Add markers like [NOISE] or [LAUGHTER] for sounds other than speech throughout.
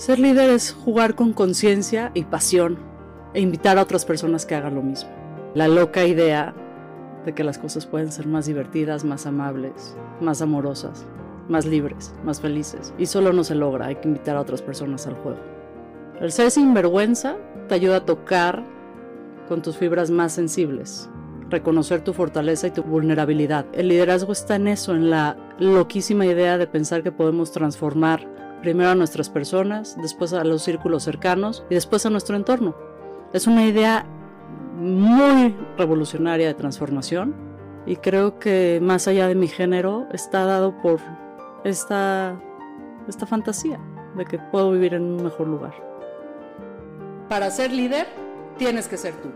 Ser líder es jugar con conciencia y pasión e invitar a otras personas que hagan lo mismo. La loca idea de que las cosas pueden ser más divertidas, más amables, más amorosas, más libres, más felices. Y solo no se logra, hay que invitar a otras personas al juego. El ser sinvergüenza te ayuda a tocar con tus fibras más sensibles, reconocer tu fortaleza y tu vulnerabilidad. El liderazgo está en eso, en la loquísima idea de pensar que podemos transformar primero a nuestras personas, después a los círculos cercanos y después a nuestro entorno. Es una idea muy revolucionaria de transformación y creo que más allá de mi género está dado por esta, esta fantasía de que puedo vivir en un mejor lugar. Para ser líder, tienes que ser tú.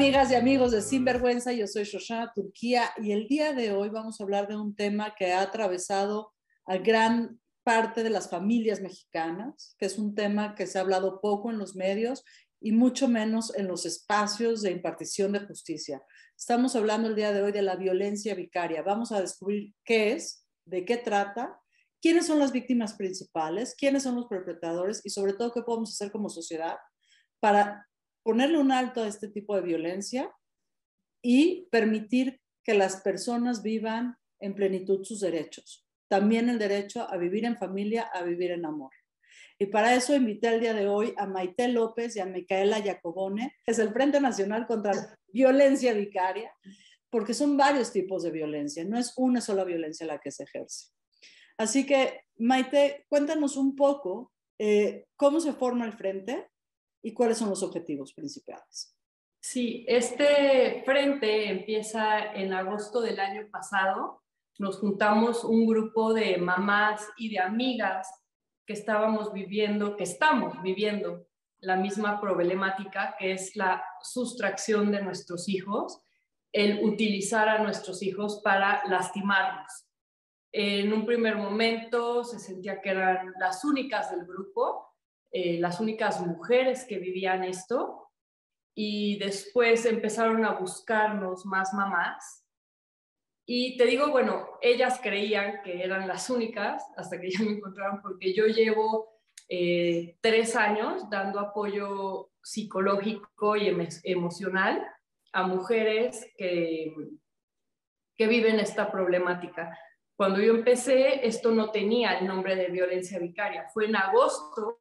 Amigas y amigos de Sinvergüenza, yo soy Shoshana Turquía y el día de hoy vamos a hablar de un tema que ha atravesado a gran parte de las familias mexicanas, que es un tema que se ha hablado poco en los medios y mucho menos en los espacios de impartición de justicia. Estamos hablando el día de hoy de la violencia vicaria. Vamos a descubrir qué es, de qué trata, quiénes son las víctimas principales, quiénes son los perpetradores y sobre todo qué podemos hacer como sociedad para ponerle un alto a este tipo de violencia y permitir que las personas vivan en plenitud sus derechos. También el derecho a vivir en familia, a vivir en amor. Y para eso invité el día de hoy a Maite López y a Micaela Jacobone, es el Frente Nacional contra Violencia Vicaria, porque son varios tipos de violencia, no es una sola violencia la que se ejerce. Así que, Maite, cuéntanos un poco eh, cómo se forma el frente y cuáles son los objetivos principales. Sí, este frente empieza en agosto del año pasado. Nos juntamos un grupo de mamás y de amigas que estábamos viviendo, que estamos viviendo la misma problemática, que es la sustracción de nuestros hijos, el utilizar a nuestros hijos para lastimarnos. En un primer momento se sentía que eran las únicas del grupo, eh, las únicas mujeres que vivían esto y después empezaron a buscarnos más mamás. Y te digo, bueno, ellas creían que eran las únicas hasta que ya me encontraron porque yo llevo eh, tres años dando apoyo psicológico y emocional a mujeres que, que viven esta problemática. Cuando yo empecé, esto no tenía el nombre de violencia vicaria. Fue en agosto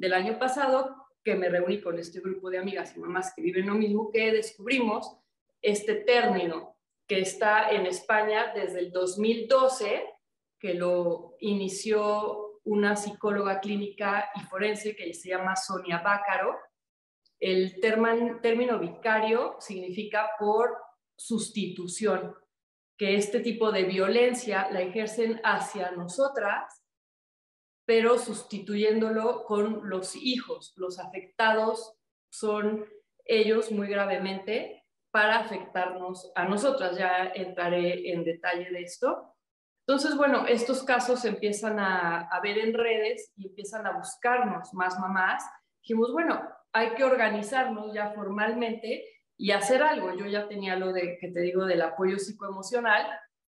del año pasado que me reuní con este grupo de amigas y mamás que viven lo mismo, que descubrimos este término que está en España desde el 2012, que lo inició una psicóloga clínica y forense que se llama Sonia Bácaro. El término vicario significa por sustitución, que este tipo de violencia la ejercen hacia nosotras pero sustituyéndolo con los hijos. Los afectados son ellos muy gravemente para afectarnos a nosotras. Ya entraré en detalle de esto. Entonces, bueno, estos casos empiezan a, a ver en redes y empiezan a buscarnos más mamás. Dijimos, bueno, hay que organizarnos ya formalmente y hacer algo. Yo ya tenía lo de que te digo del apoyo psicoemocional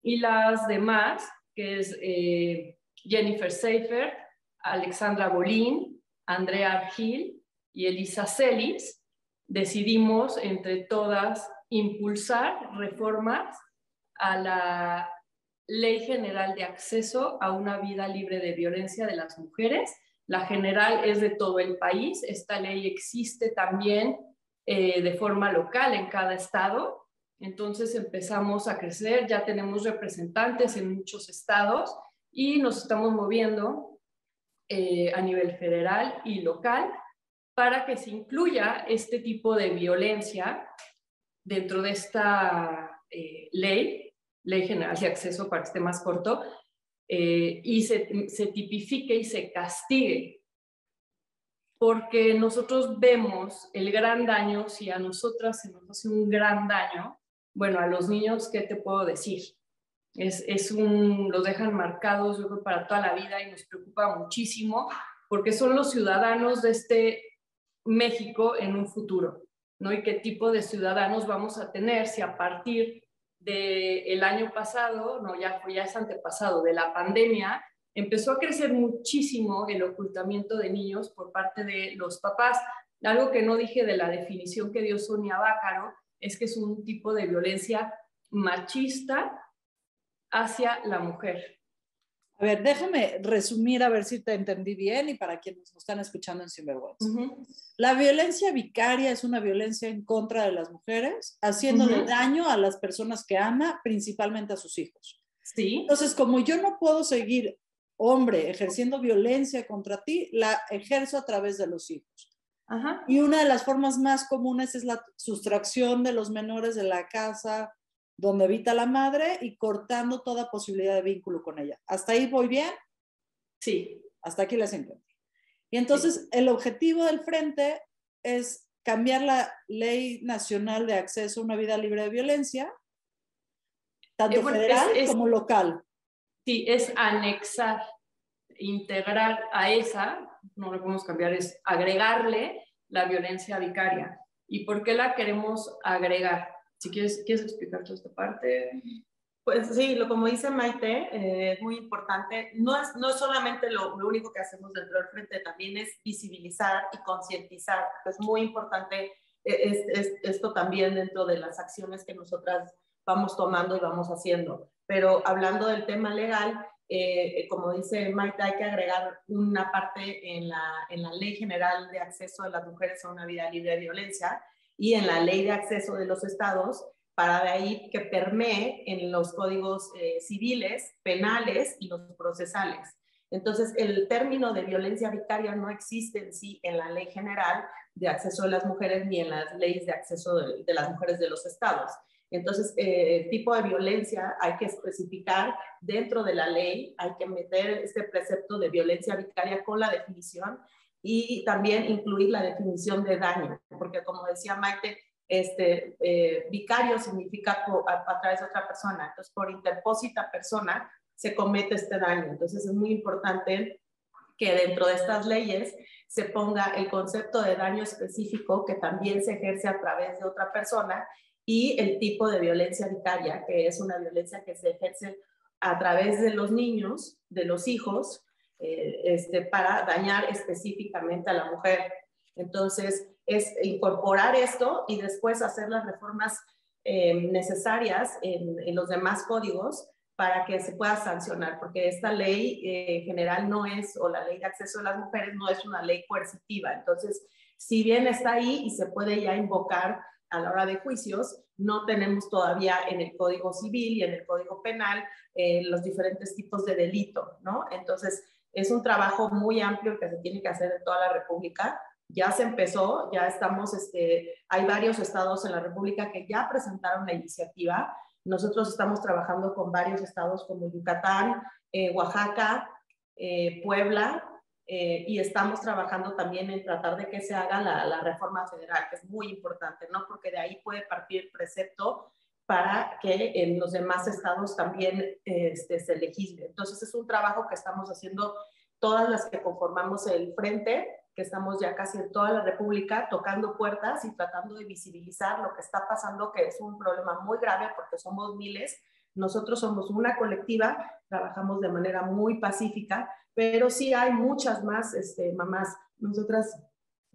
y las demás, que es eh, Jennifer Seifer, Alexandra Bolín, Andrea Argil y Elisa Celis, decidimos entre todas impulsar reformas a la Ley General de Acceso a una Vida Libre de Violencia de las Mujeres. La general es de todo el país. Esta ley existe también eh, de forma local en cada estado. Entonces empezamos a crecer, ya tenemos representantes en muchos estados y nos estamos moviendo eh, a nivel federal y local para que se incluya este tipo de violencia dentro de esta eh, ley, ley general de acceso para que esté más corto, eh, y se, se tipifique y se castigue porque nosotros vemos el gran daño, si a nosotras se nos hace un gran daño, bueno, a los niños, ¿qué te puedo decir? Es, es un, los dejan marcados, para toda la vida y nos preocupa muchísimo porque son los ciudadanos de este México en un futuro, ¿no? Y qué tipo de ciudadanos vamos a tener si a partir del año pasado, no, ya, ya es antepasado, de la pandemia, empezó a crecer muchísimo el ocultamiento de niños por parte de los papás. Algo que no dije de la definición que dio Sonia Bácaro es que es un tipo de violencia machista hacia la mujer. A ver, déjame resumir a ver si te entendí bien y para quienes nos están escuchando en Sinvergüenza. La violencia vicaria es una violencia en contra de las mujeres, haciéndole daño a las personas que ama, principalmente a sus hijos. Sí. Entonces, como yo no puedo seguir, hombre, ejerciendo violencia contra ti, la ejerzo a través de los hijos. Y una de las formas más comunes es la sustracción de los menores de la casa, donde habita la madre y cortando toda posibilidad de vínculo con ella. ¿Hasta ahí voy bien? Sí. Hasta aquí les encuentro. Y entonces el objetivo del frente es cambiar la ley nacional de acceso a una vida libre de violencia, tanto federal como local. Sí, es anexar, integrar a esa, no lo podemos cambiar, es agregarle la violencia vicaria. ¿Y por qué la queremos agregar? Si quieres, ¿quieres explicar toda esta parte. Pues sí, lo como dice Maite, eh, es muy importante. No es, no solamente lo, único que hacemos dentro del frente, también es visibilizar y concientizar. Es muy importante eh, es, esto también dentro de las acciones que nosotras vamos tomando y vamos haciendo. Pero hablando del tema legal, eh, como dice Maite, hay que agregar una parte en la, en la Ley General de Acceso de las Mujeres a una Vida Libre de Violencia, y en la ley de acceso de los estados para de ahí que permee en los códigos eh, civiles, penales y los procesales. Entonces, el término de violencia vicaria no existe en sí en la ley general de acceso de las mujeres ni en las leyes de acceso de, las mujeres de los estados. Entonces, eh, el tipo de violencia hay que especificar dentro de la ley, hay que meter este precepto de violencia vicaria con la definición y también incluir la definición de daño, porque como decía Maite, este, eh, vicario significa a, través de otra persona, entonces por interpósita persona se comete este daño. Entonces es muy importante que dentro de estas leyes se ponga el concepto de daño específico que también se ejerce a través de otra persona y el tipo de violencia vicaria, que es una violencia que se ejerce a través de los niños, de los hijos, eh, este, para dañar específicamente a la mujer. Entonces, es incorporar esto y después hacer las reformas eh, necesarias en, los demás códigos para que se pueda sancionar, porque esta ley eh, general no es, o la ley de acceso a las mujeres no es una ley coercitiva. Entonces, si bien está ahí y se puede ya invocar a la hora de juicios, no tenemos todavía en el Código Civil y en el Código Penal los diferentes tipos de delito, ¿no? Entonces, es un trabajo muy amplio que se tiene que hacer en toda la República. Ya se empezó, ya estamos, este, hay varios estados en la República que ya presentaron la iniciativa. Nosotros estamos trabajando con varios estados como Yucatán, eh, Oaxaca, eh, Puebla, eh, y estamos trabajando también en tratar de que se haga la, reforma federal, que es muy importante, ¿no? Porque de ahí puede partir el precepto para que en los demás estados también este, se legisle. Entonces es un trabajo que estamos haciendo todas las que conformamos el frente, que estamos ya casi en toda la República tocando puertas y tratando de visibilizar lo que está pasando, que es un problema muy grave porque somos miles. Nosotros somos una colectiva, trabajamos de manera muy pacífica, pero sí hay muchas más este, mamás. Nosotras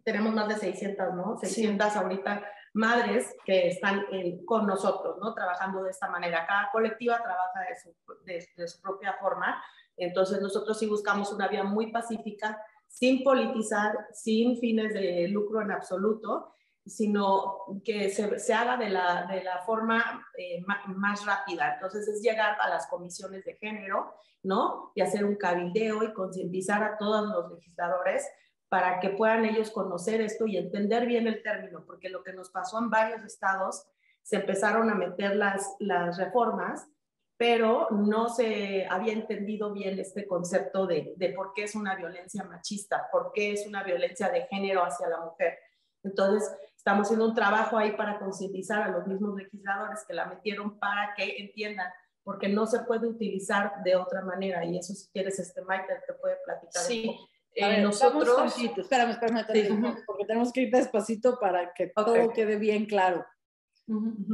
tenemos más de 600, ¿no? 600 ahorita madres que están con nosotros, ¿no? Trabajando de esta manera. Cada colectiva trabaja de su, de, su, propia forma. Entonces nosotros sí buscamos una vía muy pacífica, sin politizar, sin fines de lucro en absoluto, sino que se, se haga de la, de la forma eh, más rápida. Entonces es llegar a las comisiones de género, ¿no? Y hacer un cabildeo y concientizar a todos los legisladores para que puedan ellos conocer esto y entender bien el término, porque lo que nos pasó en varios estados, se empezaron a meter las, las reformas, pero no se había entendido bien este concepto de, de por qué es una violencia machista, por qué es una violencia de género hacia la mujer. Entonces, estamos haciendo un trabajo ahí para concientizar a los mismos legisladores que la metieron para que entiendan porque no se puede utilizar de otra manera y eso si quieres este Maite te puede platicar. Sí, eh, nosotros... Espérame, espérame, porque tenemos que ir despacito para que todo quede bien claro.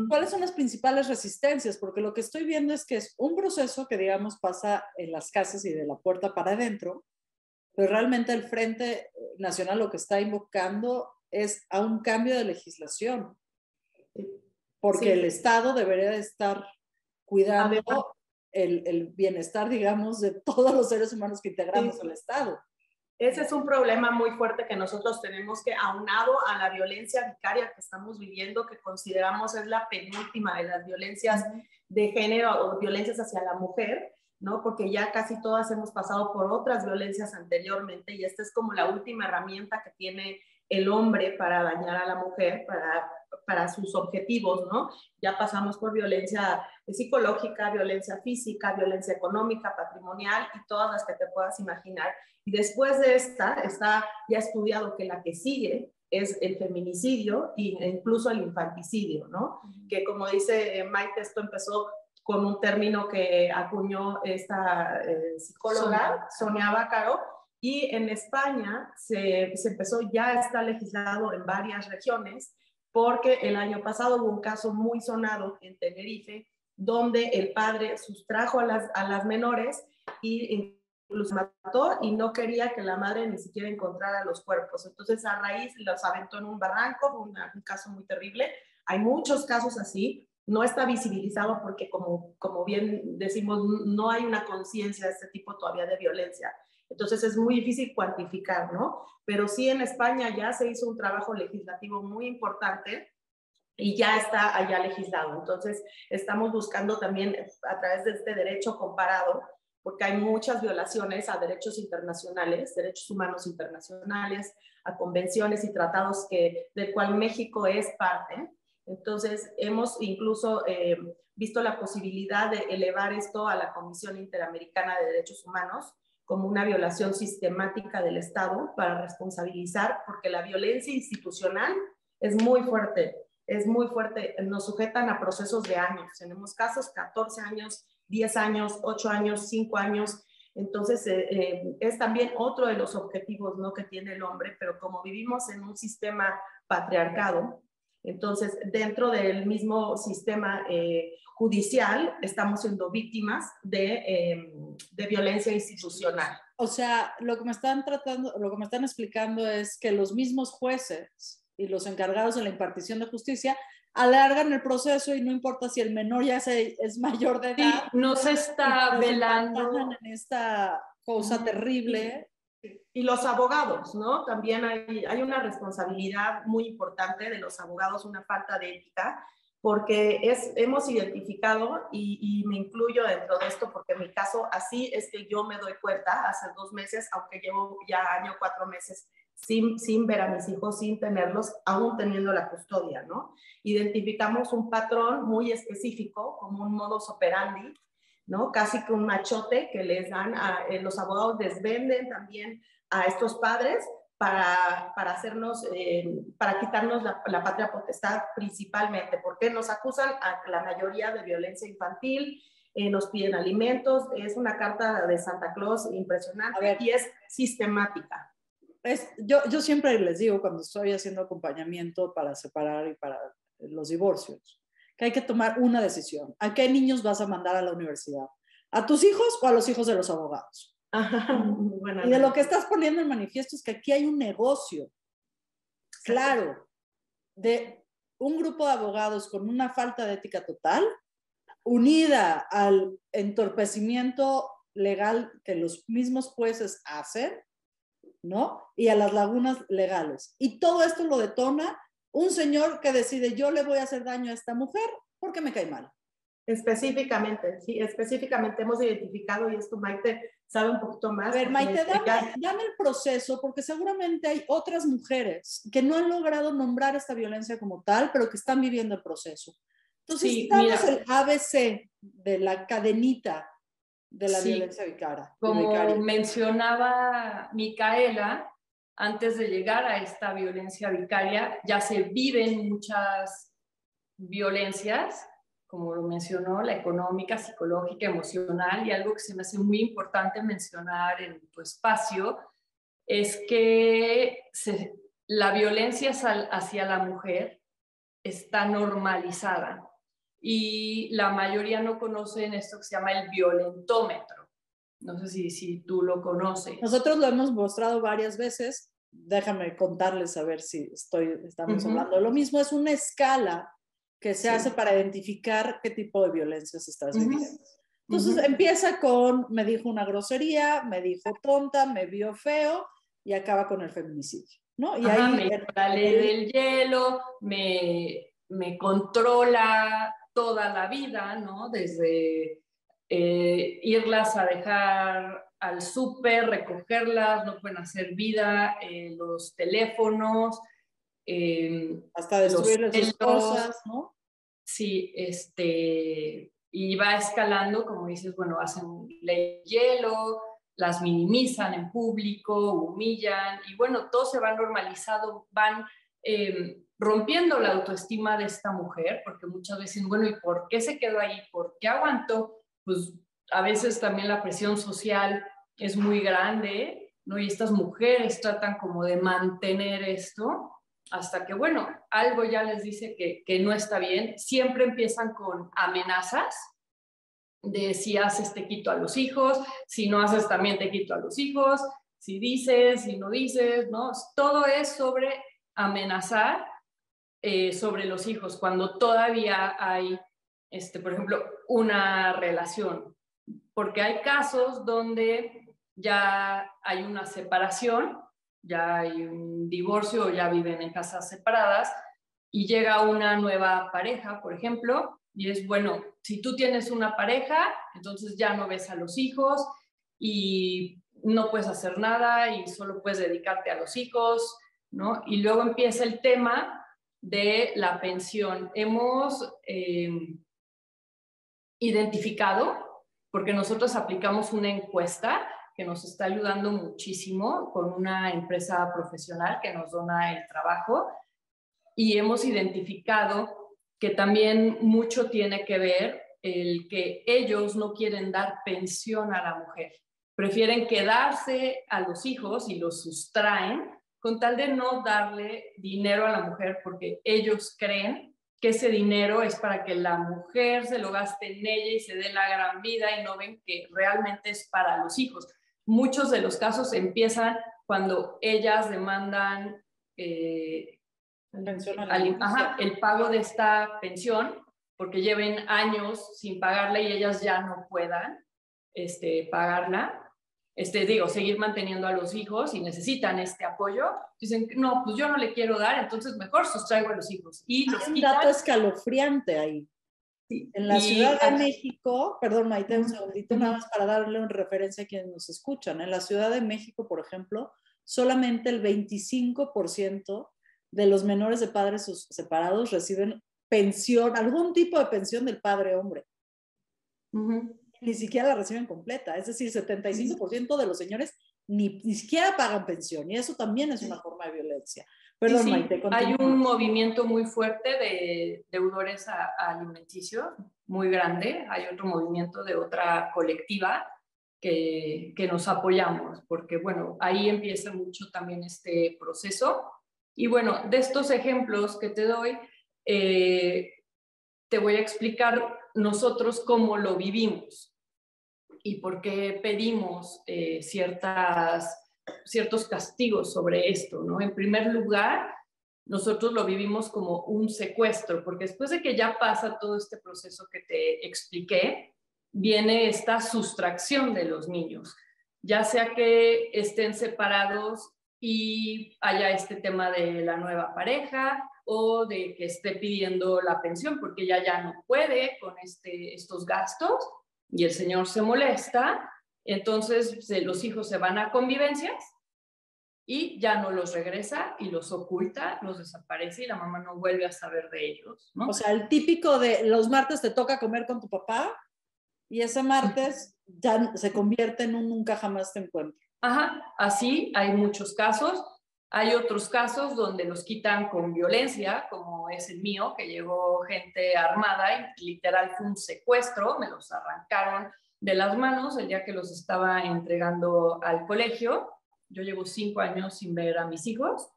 ¿Cuáles son las principales resistencias? Porque lo que estoy viendo es que es un proceso que, digamos, pasa en las casas y de la puerta para adentro, pero realmente el Frente Nacional lo que está invocando es a un cambio de legislación, porque el Estado debería estar cuidando el, el, bienestar, digamos, de todos los seres humanos que integramos al Estado. Ese es un problema muy fuerte que nosotros tenemos que, aunado a la violencia vicaria que estamos viviendo, que consideramos es la penúltima de las violencias de género o violencias hacia la mujer, ¿no? Porque ya casi todas hemos pasado por otras violencias anteriormente y esta es como la última herramienta que tiene el hombre para dañar a la mujer, para, para sus objetivos, ¿no? Ya pasamos por violencia psicológica, violencia física, violencia económica, patrimonial y todas las que te puedas imaginar. Y después de esta, está ya estudiado que la que sigue es el feminicidio e incluso el infanticidio, ¿no? Que como dice Maite, esto empezó con un término que acuñó esta eh, psicóloga, Sonia Bácaro, y en España se, se, empezó, ya está legislado en varias regiones, porque el año pasado hubo un caso muy sonado en Tenerife, donde el padre sustrajo a las, a las menores y incluso mató y no quería que la madre ni siquiera encontrara los cuerpos. Entonces a raíz los aventó en un barranco, un, un caso muy terrible. Hay muchos casos así, no está visibilizado porque como, como bien decimos, no hay una conciencia de este tipo todavía de violencia. Entonces es muy difícil cuantificar, ¿no? Pero sí en España ya se hizo un trabajo legislativo muy importante y ya está allá legislado. Entonces estamos buscando también a través de este derecho comparado, porque hay muchas violaciones a derechos internacionales, derechos humanos internacionales, a convenciones y tratados que, del cual México es parte. Entonces hemos incluso eh, visto la posibilidad de elevar esto a la Comisión Interamericana de Derechos Humanos como una violación sistemática del Estado para responsabilizar, porque la violencia institucional es muy fuerte, es muy fuerte, nos sujetan a procesos de años, tenemos casos 14 años, 10 años, 8 años, 5 años, entonces eh, eh, es también otro de los objetivos ¿no? que tiene el hombre, pero como vivimos en un sistema patriarcado, entonces dentro del mismo sistema eh, judicial estamos siendo víctimas de, em, de, violencia institucional. O sea, lo que me están tratando, lo que me están explicando es que los mismos jueces y los encargados de la impartición de justicia alargan el proceso y no importa si el menor ya se, es mayor de edad. no se está velando en esta cosa terrible. Y los abogados, ¿no? También hay, hay una responsabilidad muy importante de los abogados, una falta de ética porque es, hemos identificado, y, me incluyo dentro de esto, porque en mi caso así es que yo me doy cuenta hace dos meses, aunque llevo ya año, cuatro meses sin, sin ver a mis hijos, sin tenerlos, aún teniendo la custodia, ¿no? Identificamos un patrón muy específico, como un modus operandi, ¿no? Casi que un machote que les dan a eh, los abogados, desvenden también a estos padres para, para hacernos, eh, para quitarnos la, la, patria potestad principalmente, porque nos acusan a la mayoría de violencia infantil, eh, nos piden alimentos, es una carta de Santa Claus impresionante y es sistemática. Es, yo, yo siempre les digo cuando estoy haciendo acompañamiento para separar y para los divorcios, que hay que tomar una decisión. ¿A qué niños vas a mandar a la universidad? ¿A tus hijos o a los hijos de los abogados? y de lo que estás poniendo en manifiesto es que aquí hay un negocio, claro, de un grupo de abogados con una falta de ética total, unida al entorpecimiento legal que los mismos jueces hacen, ¿no? Y a las lagunas legales. Y todo esto lo detona un señor que decide, yo le voy a hacer daño a esta mujer porque me cae mal. Específicamente, sí, específicamente hemos identificado, y esto Maite sabe un poquito más. A ver, Maite, dame, el proceso, porque seguramente hay otras mujeres que no han logrado nombrar esta violencia como tal, pero que están viviendo el proceso. Entonces, sí, el ABC de la cadenita de la violencia vicaria. Como mencionaba Micaela, antes de llegar a esta violencia vicaria, ya se viven muchas violencias como lo mencionó, la económica, psicológica, emocional, y algo que se me hace muy importante mencionar en tu espacio es que la violencia hacia la mujer está normalizada y la mayoría no conocen esto que se llama el violentómetro. No sé si, si tú lo conoces. Nosotros lo hemos mostrado varias veces. Déjame contarles a ver si estoy, estamos hablando de lo mismo. Es una escala que se hace para identificar qué tipo de violencia se está viviendo. Entonces empieza con, me dijo una grosería, me dijo tonta, me vio feo y acaba con el feminicidio. ¿no? Y ahí, me ley del hielo, me, me controla toda la vida, ¿no? Desde eh, irlas a dejar al súper, recogerlas, no pueden hacer vida, eh, los teléfonos, eh, hasta destruir sus cosas, ¿no? Sí, este, y va escalando, como dices, bueno, hacen ley hielo, las minimizan en público, humillan, y bueno, todo se va normalizado, van eh, rompiendo la autoestima de esta mujer, porque muchas veces, bueno, ¿y por qué se quedó ahí? ¿Por qué aguantó? Pues a veces también la presión social es muy grande, ¿no? Y estas mujeres tratan como de mantener esto hasta que, bueno, algo ya les dice que, que no está bien. Siempre empiezan con amenazas de si haces te quito a los hijos, si no haces también te quito a los hijos, si dices, si no dices, ¿no? Todo es sobre amenazar eh, sobre los hijos cuando todavía hay, este, por ejemplo, una relación. Porque hay casos donde ya hay una separación, ya hay un divorcio, ya viven en casas separadas y llega una nueva pareja, por ejemplo, y es bueno, si tú tienes una pareja, entonces ya no ves a los hijos y no puedes hacer nada y solo puedes dedicarte a los hijos, ¿no? Y luego empieza el tema de la pensión. Hemos eh, identificado, porque nosotros aplicamos una encuesta que nos está ayudando muchísimo con una empresa profesional que nos dona el trabajo y hemos identificado que también mucho tiene que ver el que ellos no quieren dar pensión a la mujer, prefieren quedarse a los hijos y los sustraen con tal de no darle dinero a la mujer porque ellos creen que ese dinero es para que la mujer se lo gaste en ella y se dé la gran vida y no ven que realmente es para los hijos. Muchos de los casos empiezan cuando ellas demandan eh, el pago de esta pensión porque lleven años sin pagarla y ellas ya no puedan este, pagarla este, digo, seguir manteniendo a los hijos y necesitan este apoyo, dicen, no, pues yo no le quiero dar, entonces mejor sustraigo a los hijos. Y Hay un dato escalofriante ahí. En la Ciudad de México, perdón Maite, un segundito nada más para darle una referencia a quienes nos escuchan. En la Ciudad de México, por ejemplo, solamente el 25% de los menores de padres separados reciben pensión, algún tipo de pensión del padre hombre ni siquiera la reciben completa. Es decir, 75% de los señores ni, ni, siquiera pagan pensión y eso también es una forma de violencia. Perdón, sí, Maite, hay un movimiento muy fuerte de deudores alimenticios, muy grande. Hay otro movimiento de otra colectiva que, que, nos apoyamos, porque bueno, ahí empieza mucho también este proceso. Y bueno, de estos ejemplos que te doy, eh, te voy a explicar nosotros cómo lo vivimos y por qué pedimos eh, ciertas, ciertos castigos sobre esto. ¿no? En primer lugar, nosotros lo vivimos como un secuestro, porque después de que ya pasa todo este proceso que te expliqué, viene esta sustracción de los niños, ya sea que estén separados y haya este tema de la nueva pareja o de que esté pidiendo la pensión porque ya ya no puede con este, estos gastos y el señor se molesta, entonces los hijos se van a convivencias y ya no los regresa y los oculta, los desaparece y la mamá no vuelve a saber de ellos. ¿no? O sea, el típico de los martes te toca comer con tu papá y ese martes ya se convierte en un nunca jamás te encuentro. Ajá, así hay muchos casos Hay otros casos donde los quitan con violencia, como es el mío, que llegó gente armada y literal fue un secuestro, me los arrancaron de las manos el día que los estaba entregando al colegio. Yo llevo cinco años sin ver a mis hijos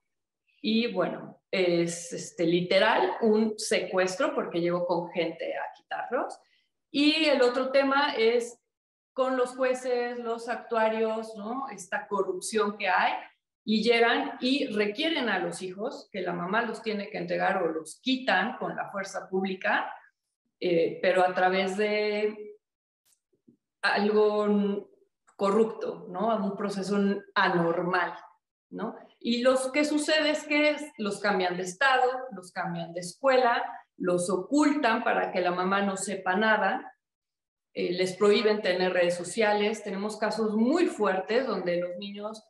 y bueno, es este, literal un secuestro porque llego con gente a quitarlos. Y el otro tema es con los jueces, los actuarios, ¿no? Esta corrupción que hay y llegan y requieren a los hijos que la mamá los tiene que entregar o los quitan con la fuerza pública, eh, pero a través de algo corrupto, ¿no? Un proceso anormal, ¿no? Y lo que sucede es que los cambian de estado, los cambian de escuela, los ocultan para que la mamá no sepa nada, eh, les prohíben tener redes sociales. Tenemos casos muy fuertes donde los niños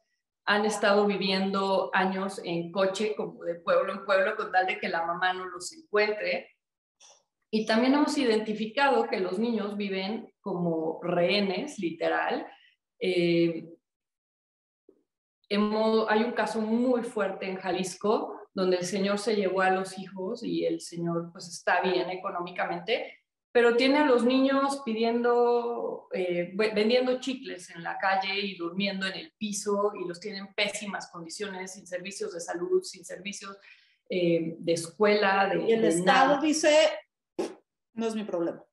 han estado viviendo años en coche, como de pueblo en pueblo, con tal de que la mamá no los encuentre. Y también hemos identificado que los niños viven como rehenes, literal. Eh, hay un caso muy fuerte en Jalisco, donde el señor se llevó a los hijos y el señor pues está bien económicamente, pero tiene a los niños pidiendo, eh, vendiendo chicles en la calle y durmiendo en el piso y los tienen en pésimas condiciones, sin servicios de salud, sin servicios eh, de escuela. De, y el Estado dice, no es mi problema.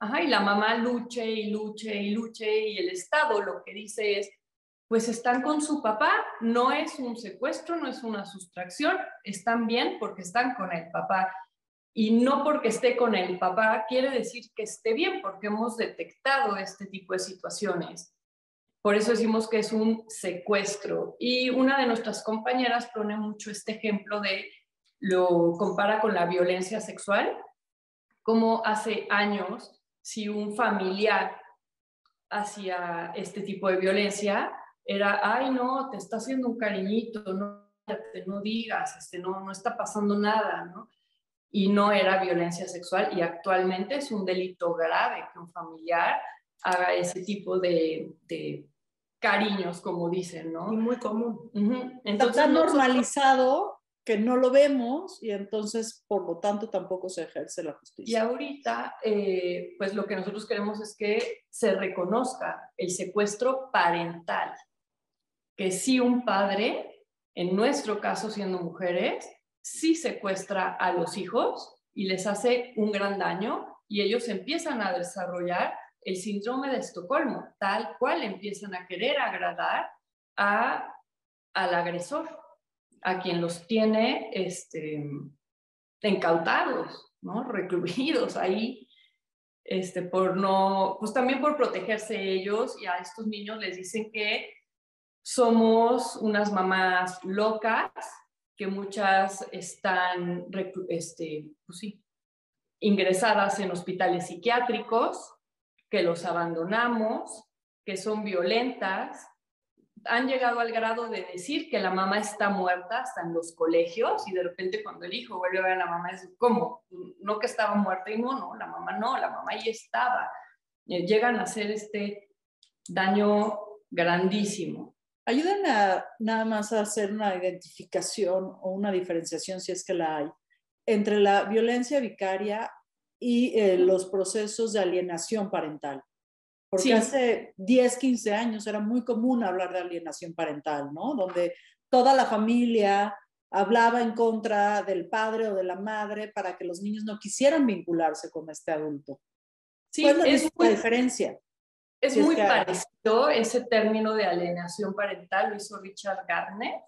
Ajá, y la mamá luche y luche y luche y el Estado lo que dice es, pues están con su papá, no es un secuestro, no es una sustracción, están bien porque están con el papá y no porque esté con el papá quiere decir que esté bien, porque hemos detectado este tipo de situaciones. Por eso decimos que es un secuestro. Y una de nuestras compañeras pone mucho este ejemplo de, lo compara con la violencia sexual, como hace años, si un familiar hacía este tipo de violencia, era, ay, no, te está haciendo un cariñito, no, no digas, este, no, no está pasando nada, ¿no? Y no era violencia sexual y actualmente es un delito grave que un familiar haga ese tipo de, cariños, como dicen, ¿no? Y muy común. Está normalizado que no lo vemos y entonces, por lo tanto, tampoco se ejerce la justicia. Y ahorita, eh, pues lo que nosotros queremos es que se reconozca el secuestro parental, que si un padre, en nuestro caso siendo mujeres, sí secuestra a los hijos y les hace un gran daño y ellos empiezan a desarrollar el síndrome de Estocolmo, tal cual empiezan a querer agradar a, al agresor, a quien los tiene este, incautados, ¿no? recluidos ahí, este, por no, pues también por protegerse ellos y a estos niños les dicen que somos unas mamás locas que muchas están este, pues ingresadas en hospitales psiquiátricos, que los abandonamos, que son violentas. Han llegado al grado de decir que la mamá está muerta hasta en los colegios y de repente cuando el hijo vuelve a ver a la mamá es ¿cómo? No que estaba muerta y no, no, la mamá no, la mamá ya estaba. Eh, llegan a hacer este daño grandísimo. Ayuden a nada más a hacer una identificación o una diferenciación, si es que la hay, entre la violencia vicaria y eh, los procesos de alienación parental. Porque hace 10, 15 años era muy común hablar de alienación parental, ¿no? Donde toda la familia hablaba en contra del padre o de la madre para que los niños no quisieran vincularse con este adulto. Sí, ¿Cuál es la diferencia? Es muy parecido ese término de alienación parental, lo hizo Richard Gardner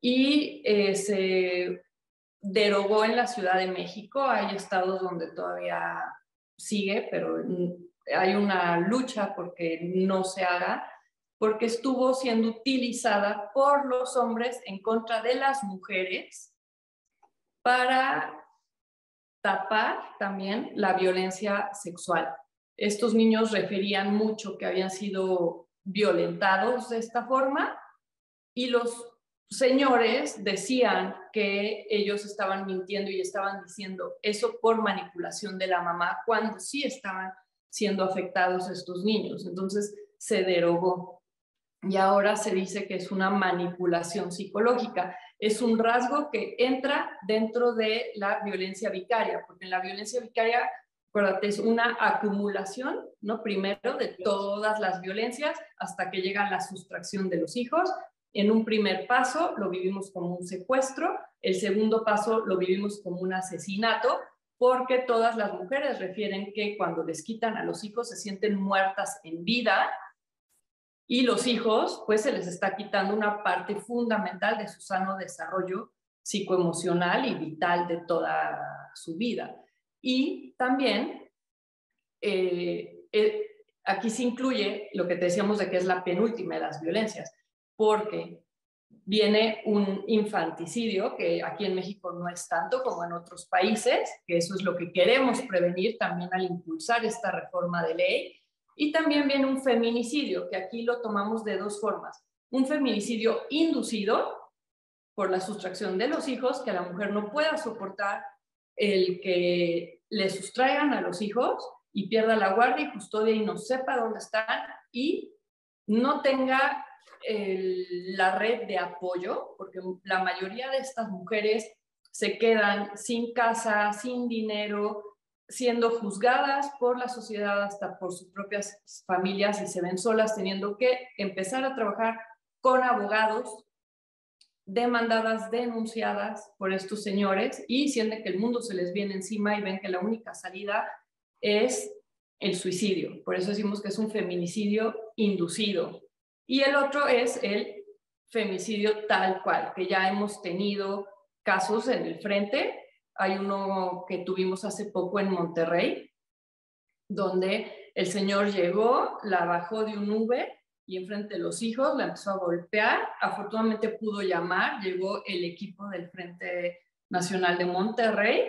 y eh, se derogó en la Ciudad de México. Hay estados donde todavía sigue, pero hay una lucha porque no se haga, porque estuvo siendo utilizada por los hombres en contra de las mujeres para tapar también la violencia sexual. Estos niños referían mucho que habían sido violentados de esta forma y los señores decían que ellos estaban mintiendo y estaban diciendo eso por manipulación de la mamá cuando sí estaban siendo afectados estos niños. Entonces se derogó. y ahora se dice que es una manipulación psicológica. Es un rasgo que entra dentro de la violencia vicaria, porque en la violencia vicaria, es una acumulación, ¿no? Primero de todas las violencias hasta que llega la sustracción de los hijos. En un primer paso lo vivimos como un secuestro, el segundo paso lo vivimos como un asesinato, porque todas las mujeres refieren que cuando les quitan a los hijos se sienten muertas en vida y los hijos, pues se les está quitando una parte fundamental de su sano desarrollo psicoemocional y vital de toda su vida. Y también eh, eh, aquí se incluye lo que te decíamos de que es la penúltima de las violencias, porque viene un infanticidio, que aquí en México no es tanto como en otros países, que eso es lo que queremos prevenir también al impulsar esta reforma de ley, y también viene un feminicidio, que aquí lo tomamos de dos formas. Un feminicidio inducido por la sustracción de los hijos, que la mujer no pueda soportar el que le sustraigan a los hijos y pierda la guardia y custodia y no sepa dónde están y no tenga la red de apoyo, porque la mayoría de estas mujeres se quedan sin casa, sin dinero, siendo juzgadas por la sociedad, hasta por sus propias familias y se ven solas teniendo que empezar a trabajar con abogados, demandadas, denunciadas por estos señores y sienten que el mundo se les viene encima y ven que la única salida es el suicidio. Por eso decimos que es un feminicidio inducido. Y el otro es el femicidio tal cual, que ya hemos tenido casos en el frente hay uno que tuvimos hace poco en Monterrey, donde el señor llegó, la bajó de un Uber y enfrente de los hijos la empezó a golpear. Afortunadamente pudo llamar, llegó el equipo del Frente Nacional de Monterrey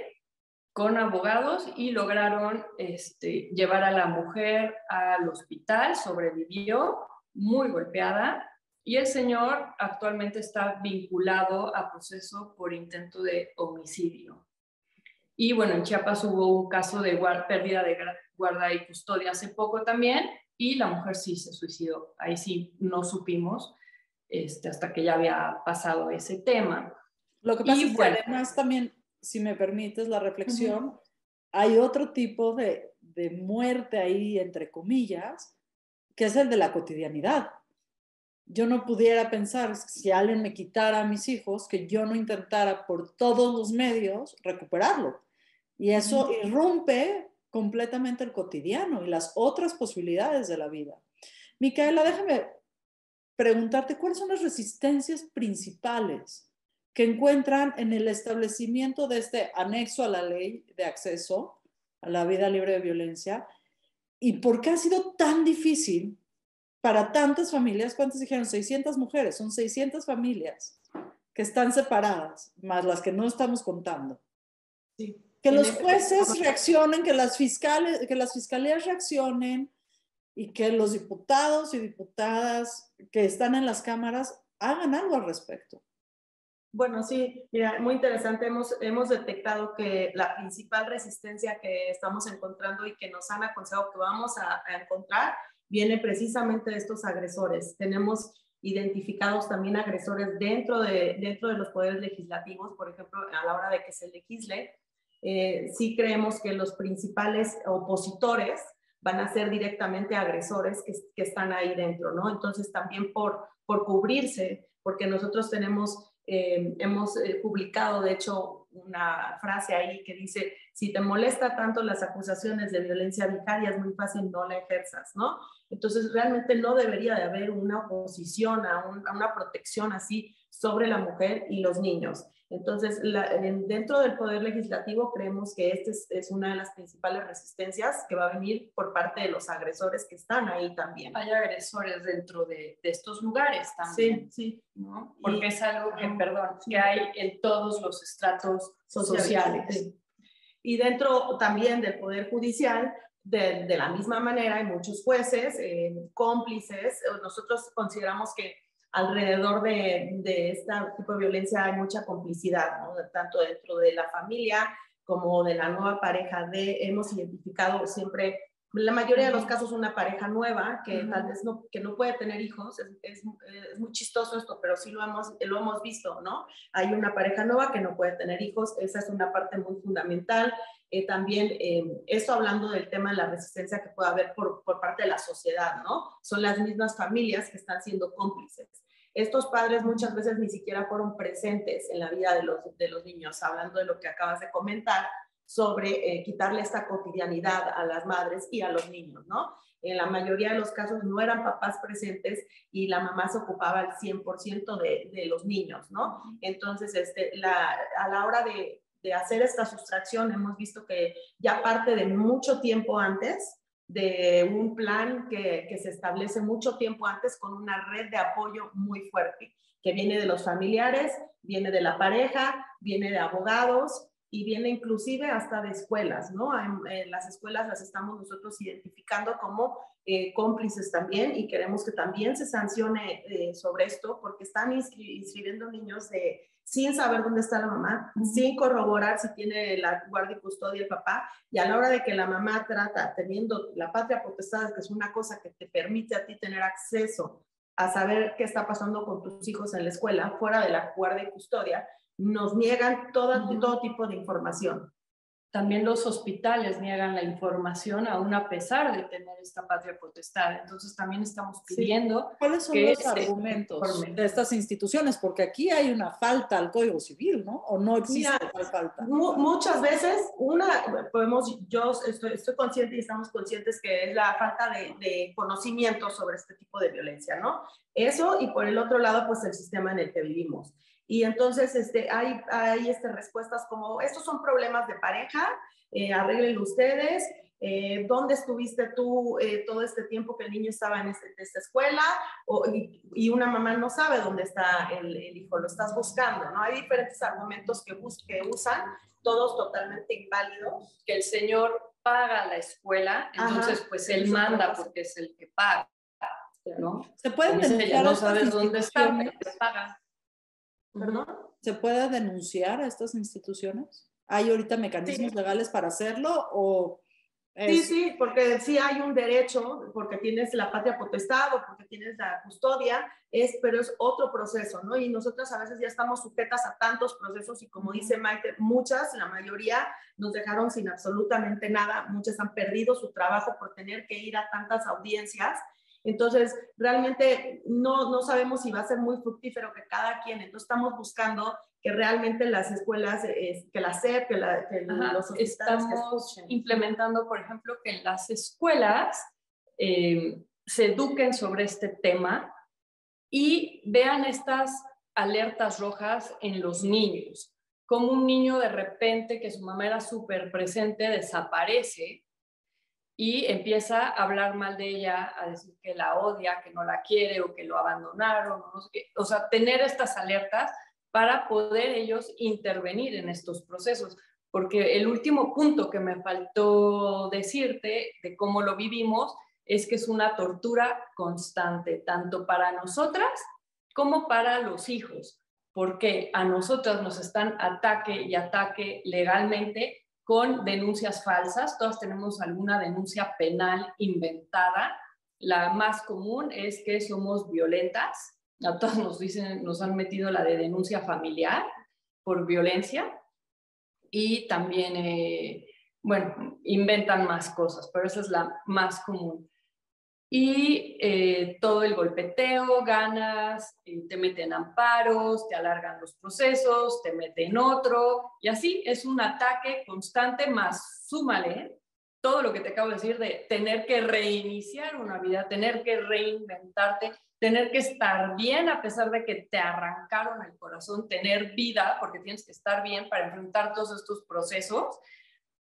con abogados y lograron este, llevar a la mujer al hospital, sobrevivió muy golpeada y el señor actualmente está vinculado a proceso por intento de homicidio. Y bueno, en Chiapas hubo un caso de pérdida de guarda y custodia hace poco también, y la mujer sí se suicidó. Ahí sí no supimos este, hasta que ya había pasado ese tema. Lo que pasa es que además también, si me permites la reflexión, hay otro tipo de, de muerte ahí, entre comillas, que es el de la cotidianidad. Yo no pudiera pensar, si alguien me quitara a mis hijos, que yo no intentara por todos los medios recuperarlo. Y eso irrumpe completamente el cotidiano y las otras posibilidades de la vida. Micaela, déjame preguntarte cuáles son las resistencias principales que encuentran en el establecimiento de este anexo a la ley de acceso a la vida libre de violencia y por qué ha sido tan difícil para tantas familias. ¿Cuántas dijeron? 600 mujeres, son 600 familias que están separadas, más las que no estamos contando. Sí. Que los jueces reaccionen, que las, fiscales, que las fiscalías reaccionen y que los diputados y diputadas que están en las cámaras hagan algo al respecto. Bueno, sí, mira, muy interesante. Hemos, hemos detectado que la principal resistencia que estamos encontrando y que nos han aconsejado que vamos a, a encontrar viene precisamente de estos agresores. Tenemos identificados también agresores dentro de, dentro de los poderes legislativos, por ejemplo, a la hora de que se legisle, eh, sí creemos que los principales opositores van a ser directamente agresores que, están ahí dentro, ¿no? Entonces también por, por cubrirse, porque nosotros tenemos, eh, hemos eh, publicado, de hecho, una frase ahí que dice, si te molesta tanto las acusaciones de violencia vicaria, es muy fácil no la ejerzas, ¿no? Entonces, realmente no debería de haber una oposición a una protección así sobre la mujer y los niños. Entonces, dentro del Poder Legislativo creemos que esta es, una de las principales resistencias que va a venir por parte de los agresores que están ahí también. Hay agresores dentro de, estos lugares también. Sí, sí. Porque es algo que, perdón, que hay en todos los estratos sociales. Y dentro también del Poder Judicial, de, la misma manera, hay muchos jueces, eh, cómplices. Nosotros consideramos que alrededor de, de este tipo de violencia hay mucha complicidad, ¿no? tanto dentro de la familia como de la nueva pareja. De, hemos identificado siempre la mayoría de los casos una pareja nueva que tal vez no, que no puede tener hijos, es, es, es, muy chistoso esto, pero sí lo hemos, lo hemos visto, ¿no? Hay una pareja nueva que no puede tener hijos, esa es una parte muy fundamental. Eh, también eh, esto hablando del tema de la resistencia que puede haber por, por parte de la sociedad, ¿no? Son las mismas familias que están siendo cómplices. Estos padres muchas veces ni siquiera fueron presentes en la vida de los, de los niños, hablando de lo que acabas de comentar, sobre eh, quitarle esta cotidianidad a las madres y a los niños, ¿no? En la mayoría de los casos no eran papás presentes y la mamá se ocupaba al 100% de, de, los niños, ¿no? Entonces, este, a la hora de, de hacer esta sustracción, hemos visto que ya parte de mucho tiempo antes, de un plan que, que, se establece mucho tiempo antes con una red de apoyo muy fuerte, que viene de los familiares, viene de la pareja, viene de abogados, y viene inclusive hasta de escuelas, ¿no? En, las escuelas las estamos nosotros identificando como eh, cómplices también y queremos que también se sancione eh, sobre esto porque están inscri inscribiendo niños de, sin saber dónde está la mamá, uh -huh. sin corroborar si tiene la guardia y custodia el papá, y a la hora de que la mamá trata, teniendo la patria potestad, que es una cosa que te permite a ti tener acceso a saber qué está pasando con tus hijos en la escuela, fuera de la guardia y custodia, nos niegan todo, todo tipo de información. También los hospitales niegan la información aún a pesar de tener esta patria potestad. Entonces también estamos pidiendo... Sí. ¿Cuáles son que los argumentos de estas instituciones? Porque aquí hay una falta al Código Civil, ¿no? ¿O no existe Mira, tal falta? Muchas veces, una, podemos, yo estoy, estoy, consciente y estamos conscientes que es la falta de, de conocimiento sobre este tipo de violencia, ¿no? Eso y por el otro lado, pues el sistema en el que vivimos. Y entonces este, hay, hay este, respuestas como, estos son problemas de pareja, eh, arreglen ustedes, eh, ¿dónde estuviste tú eh, todo este tiempo que el niño estaba en este, esta escuela? O, y, y, una mamá no sabe dónde está el, el, hijo, lo estás buscando, ¿no? Hay diferentes argumentos que, bus que usan, todos totalmente inválidos. Que el señor paga la escuela, entonces Ajá, pues él manda porque es el que paga, ¿no? Se pueden denunciar no sabes dónde está, paga. ¿Perdón? ¿Se puede denunciar a estas instituciones? ¿Hay ahorita mecanismos sí. legales para hacerlo o...? Es... Sí, sí, porque sí hay un derecho, porque tienes la patria potestad o porque tienes la custodia, es, pero es otro proceso, ¿no? Y nosotras a veces ya estamos sujetas a tantos procesos y como dice Maite, muchas, la mayoría nos dejaron sin absolutamente nada, muchas han perdido su trabajo por tener que ir a tantas audiencias entonces, realmente no, no sabemos si va a ser muy fructífero que cada quien, entonces estamos buscando que realmente las escuelas, eh, que la SEP, que, la, que Ajá, los estamos que implementando, por ejemplo, que en las escuelas eh, se eduquen sobre este tema y vean estas alertas rojas en los niños, como un niño de repente que su mamá era súper presente desaparece y empieza a hablar mal de ella, a decir que la odia, que no la quiere o que lo abandonaron, no sé qué. o sea, tener estas alertas para poder ellos intervenir en estos procesos. Porque el último punto que me faltó decirte de cómo lo vivimos es que es una tortura constante, tanto para nosotras como para los hijos, porque a nosotras nos están ataque y ataque legalmente con denuncias falsas. Todas tenemos alguna denuncia penal inventada. La más común es que somos violentas. A todas nos dicen, nos han metido la de denuncia familiar por violencia. Y también, eh, bueno, inventan más cosas, pero esa es la más común y eh, todo el golpeteo, ganas, eh, te meten amparos, te alargan los procesos, te meten otro, y así es un ataque constante, más súmale todo lo que te acabo de decir de tener que reiniciar una vida, tener que reinventarte, tener que estar bien a pesar de que te arrancaron el corazón, tener vida, porque tienes que estar bien para enfrentar todos estos procesos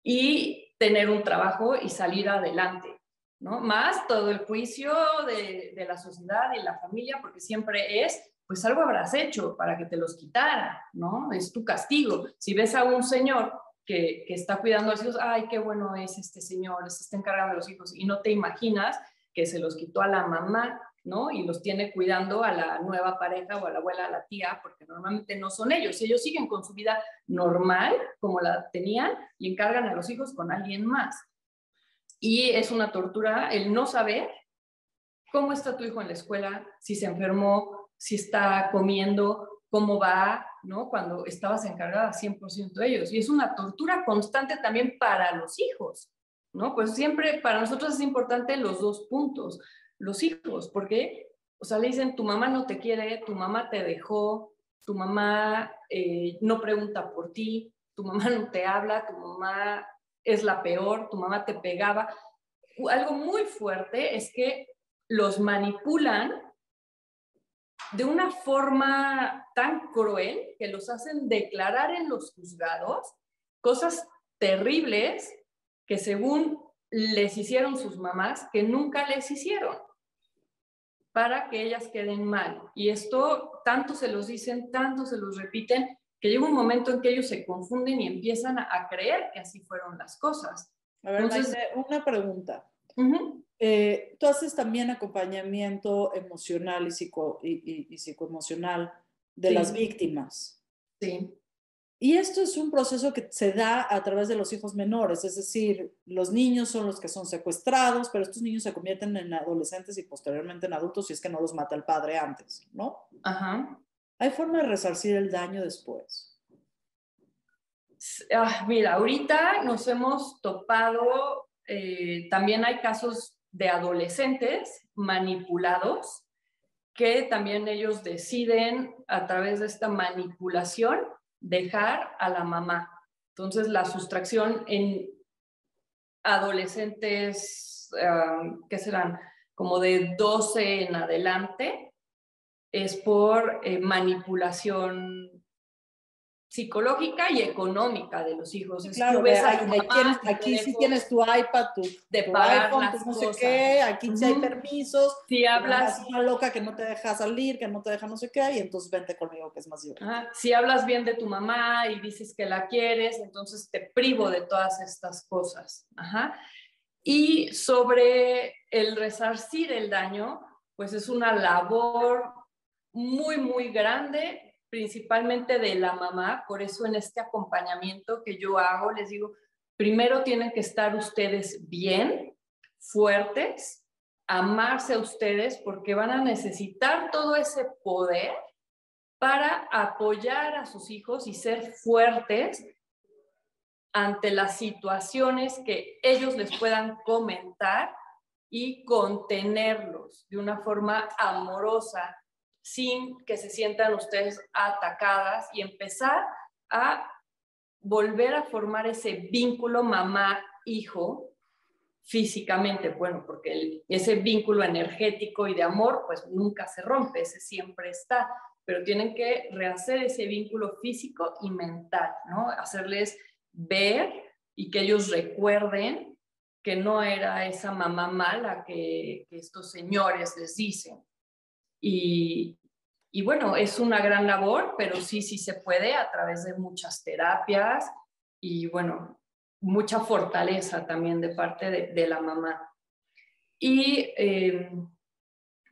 y tener un trabajo y salir adelante. ¿No? Más todo el juicio de, de, la sociedad y la familia, porque siempre es, pues algo habrás hecho para que te los quitara, ¿no? Es tu castigo. Si ves a un señor que, que está cuidando a los hijos, ay, qué bueno es este señor, se está encargando de los hijos, y no te imaginas que se los quitó a la mamá, ¿no? Y los tiene cuidando a la nueva pareja o a la abuela, a la tía, porque normalmente no son ellos. Ellos siguen con su vida normal, como la tenían, y encargan a los hijos con alguien más. Y es una tortura el no saber cómo está tu hijo en la escuela, si se enfermó, si está comiendo, cómo va, ¿no? Cuando estabas encargada 100% de ellos. Y es una tortura constante también para los hijos, ¿no? Pues siempre para nosotros es importante los dos puntos. Los hijos, porque, o sea, le dicen, tu mamá no te quiere, tu mamá te dejó, tu mamá eh, no pregunta por ti, tu mamá no te habla, tu mamá es la peor, tu mamá te pegaba. Algo muy fuerte es que los manipulan de una forma tan cruel que los hacen declarar en los juzgados cosas terribles que según les hicieron sus mamás, que nunca les hicieron, para que ellas queden mal. Y esto tanto se los dicen, tanto se los repiten, que llega un momento en que ellos se confunden y empiezan a, creer que así fueron las cosas. A ver, Entonces, una pregunta. Eh, tú haces también acompañamiento emocional y, psico, y, psicoemocional de las víctimas. Sí. Y esto es un proceso que se da a través de los hijos menores, es decir, los niños son los que son secuestrados, pero estos niños se convierten en adolescentes y posteriormente en adultos si es que no los mata el padre antes, ¿no? Ajá. ¿Hay forma de resarcir el daño después? Ah, mira, ahorita nos hemos topado, eh, también hay casos de adolescentes manipulados que también ellos deciden a través de esta manipulación dejar a la mamá. Entonces la sustracción en adolescentes, ¿qué serán? Como de 12 en adelante, es por eh, manipulación psicológica y económica de los hijos. claro, aquí sí tienes tu iPad, tu, de pagar iPhone, no sé qué, aquí sí hay permisos. Si hablas... Una loca que no te deja salir, que no te deja no sé qué, y entonces vente conmigo que es más divertido. Si hablas bien de tu mamá y dices que la quieres, entonces te privo de todas estas cosas. Ajá. Y sobre el resarcir el daño, pues es una labor muy, muy grande principalmente de la mamá, por eso en este acompañamiento que yo hago, les digo, primero tienen que estar ustedes bien, fuertes, amarse a ustedes, porque van a necesitar todo ese poder para apoyar a sus hijos y ser fuertes ante las situaciones que ellos les puedan comentar y contenerlos de una forma amorosa, sin que se sientan ustedes atacadas y empezar a volver a formar ese vínculo mamá-hijo físicamente, bueno, porque ese vínculo energético y de amor, pues nunca se rompe, ese siempre está, pero tienen que rehacer ese vínculo físico y mental, ¿no? Hacerles ver y que ellos recuerden que no era esa mamá mala que, que estos señores les dicen, y, y bueno, es una gran labor, pero sí, sí se puede a través de muchas terapias y bueno, mucha fortaleza también de parte de, de la mamá. Y eh,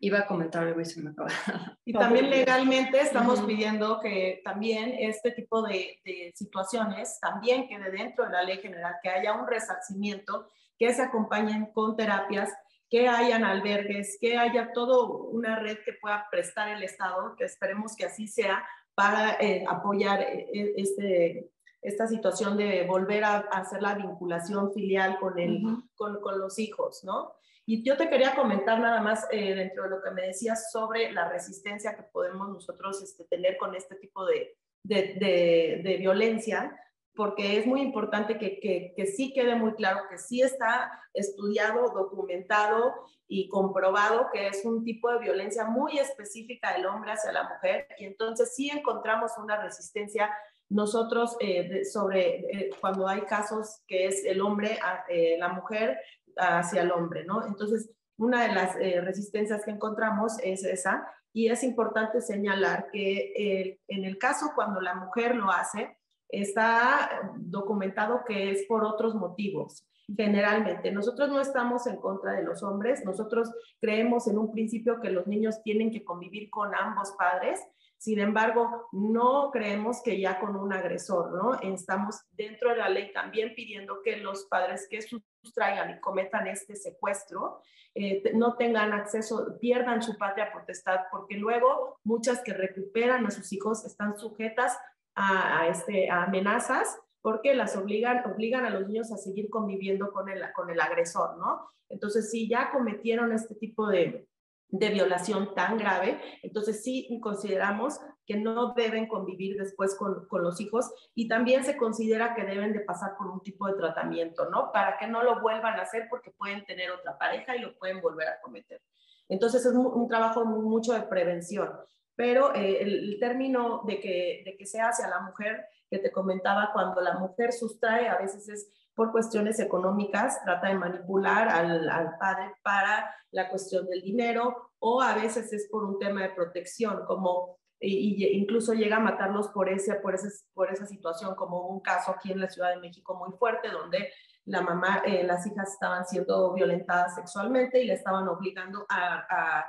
iba a comentar algo y se me acaba. [LAUGHS] Y también legalmente estamos pidiendo que también este tipo de, de, situaciones también quede dentro de la ley general, que haya un resarcimiento, que se acompañen con terapias que hayan albergues, que haya todo una red que pueda prestar el Estado, que esperemos que así sea, para eh, apoyar eh, eh, este, esta situación de volver a, hacer la vinculación filial con, el, con, con, los hijos, ¿no? Y yo te quería comentar nada más dentro de lo que me decías sobre la resistencia que podemos nosotros este, tener con este tipo de, de, de, de violencia porque es muy importante que, que, sí quede muy claro que sí está estudiado, documentado y comprobado que es un tipo de violencia muy específica del hombre hacia la mujer y entonces sí encontramos una resistencia nosotros eh, sobre eh, cuando hay casos que es el hombre, eh, la mujer hacia el hombre, ¿no? Entonces, una de las resistencias que encontramos es esa y es importante señalar que en el caso cuando la mujer lo hace, está documentado que es por otros motivos. generalmente. Nosotros no estamos en contra de los hombres, nosotros creemos en un principio que los niños tienen que convivir con ambos padres, sin embargo, no creemos que ya con un agresor, ¿no? Estamos dentro de la ley también pidiendo que los padres que sustraigan y cometan este secuestro eh, no tengan acceso, pierdan su patria potestad, porque luego muchas que recuperan a sus hijos están sujetas a, este, a amenazas porque las obligan, obligan a los niños a seguir conviviendo con el, con el agresor, ¿no? Entonces, si ya cometieron este tipo de, de violación tan grave, entonces sí consideramos que no deben convivir después con, con, los hijos y también se considera que deben de pasar por un tipo de tratamiento, ¿no? Para que no lo vuelvan a hacer porque pueden tener otra pareja y lo pueden volver a cometer. Entonces es un, trabajo mucho de prevención, pero eh, el, término de que, de que se hace a la mujer que te comentaba, cuando la mujer sustrae, a veces es por cuestiones económicas, trata de manipular al, al, padre para la cuestión del dinero o a veces es por un tema de protección, como y, incluso llega a matarlos por, ese, por, ese, por esa situación, como un caso aquí en la Ciudad de México muy fuerte, donde la mamá, eh, las hijas estaban siendo violentadas sexualmente y le estaban obligando a, a,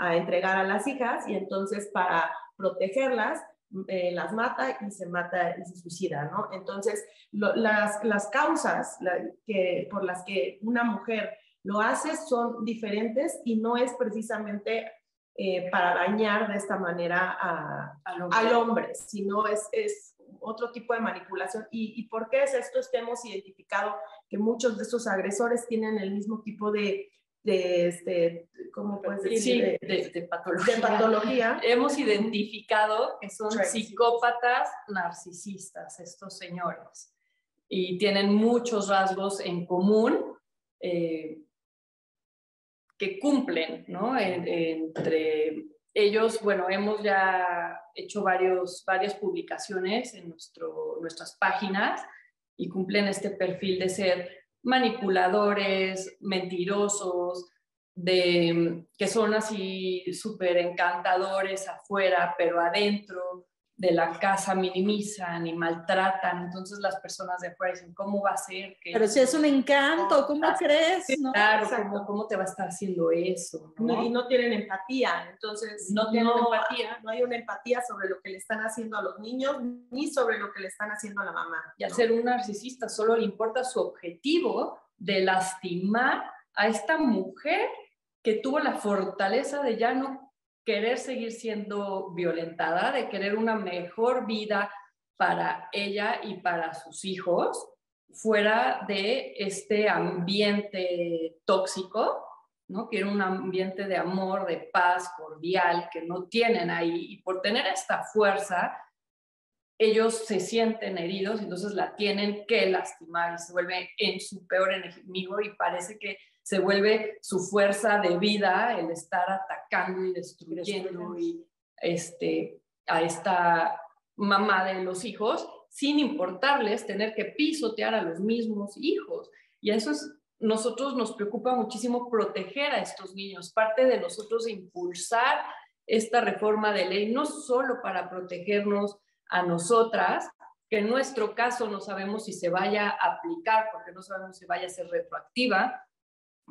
a entregar a las hijas y entonces para protegerlas eh, las mata y se mata y se suicida, ¿no? Entonces, las, las causas que, por las que una mujer lo hace son diferentes y no es precisamente eh, para dañar de esta manera al, hombre. sino es, es otro tipo de manipulación. ¿Y, ¿Y por qué es esto? hemos identificado que muchos de estos agresores tienen el mismo tipo de de, este, ¿cómo puedes decir? de, patología. [LAUGHS] Hemos identificado que son psicópatas narcisistas estos señores y tienen muchos rasgos en común eh, que cumplen, ¿no? entre ellos, bueno, hemos ya hecho varios, varias publicaciones en nuestro, nuestras páginas y cumplen este perfil de ser manipuladores, mentirosos, de, que son así súper encantadores afuera, pero adentro de la casa minimizan y maltratan. Entonces las personas de afuera dicen, ¿cómo va a ser? Que pero si es un encanto, ¿cómo crees? Claro, ¿cómo, ¿cómo, te va a estar haciendo eso? ¿no? y no tienen empatía, entonces no, tienen empatía. No hay una empatía sobre lo que le están haciendo a los niños ni sobre lo que le están haciendo a la mamá. Y al ser un narcisista solo le importa su objetivo de lastimar a esta mujer que tuvo la fortaleza de ya no querer seguir siendo violentada, de querer una mejor vida para ella y para sus hijos, fuera de este ambiente tóxico, ¿no? Quiere un ambiente de amor, de paz, cordial, que no tienen ahí. Y por tener esta fuerza, ellos se sienten heridos, entonces la tienen que lastimar y se vuelve en su peor enemigo y parece que se vuelve su fuerza de vida el estar atacando y destruyendo y, este, a esta mamá de los hijos sin importarles tener que pisotear a los mismos hijos. Y eso es, nosotros nos preocupa muchísimo proteger a estos niños. Parte de nosotros impulsar esta reforma de ley, no solo para protegernos a nosotras, que en nuestro caso no sabemos si se vaya a aplicar, porque no sabemos si vaya a ser retroactiva,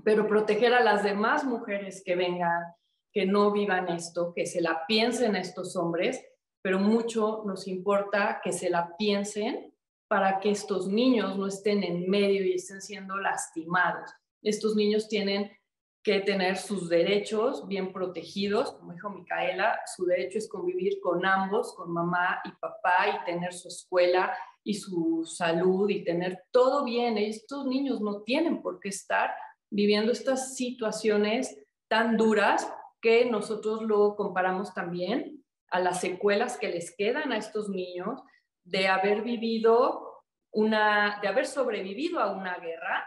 pero proteger a las demás mujeres que vengan, que no vivan esto, que se la piensen estos hombres, pero mucho nos importa que se la piensen para que estos niños no estén en medio y estén siendo lastimados. Estos niños tienen que tener sus derechos bien protegidos, como dijo Micaela, su derecho es convivir con ambos, con mamá y papá y tener su escuela y su salud y tener todo bien. Estos niños no tienen por qué estar viviendo estas situaciones tan duras que nosotros luego comparamos también a las secuelas que les quedan a estos niños de haber vivido una, de haber sobrevivido a una guerra,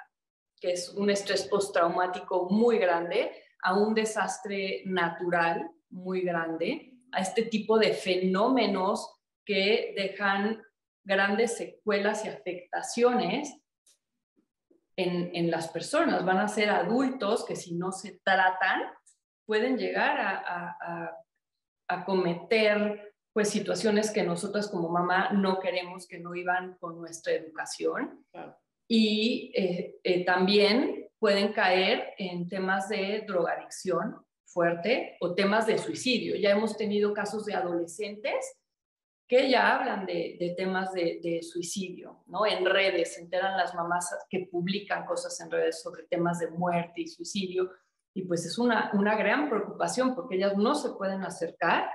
que es un estrés postraumático muy grande, a un desastre natural muy grande, a este tipo de fenómenos que dejan grandes secuelas y afectaciones en, las personas. Van a ser adultos que si no se tratan pueden llegar a, a, cometer pues situaciones que nosotras como mamá no queremos que no iban con nuestra educación. y eh, eh, también pueden caer en temas de drogadicción fuerte o temas de suicidio. Ya hemos tenido casos de adolescentes que ya hablan de, temas de, suicidio, ¿no? En redes, se enteran las mamás que publican cosas en redes sobre temas de muerte y suicidio, y pues es una, una gran preocupación porque ellas no se pueden acercar,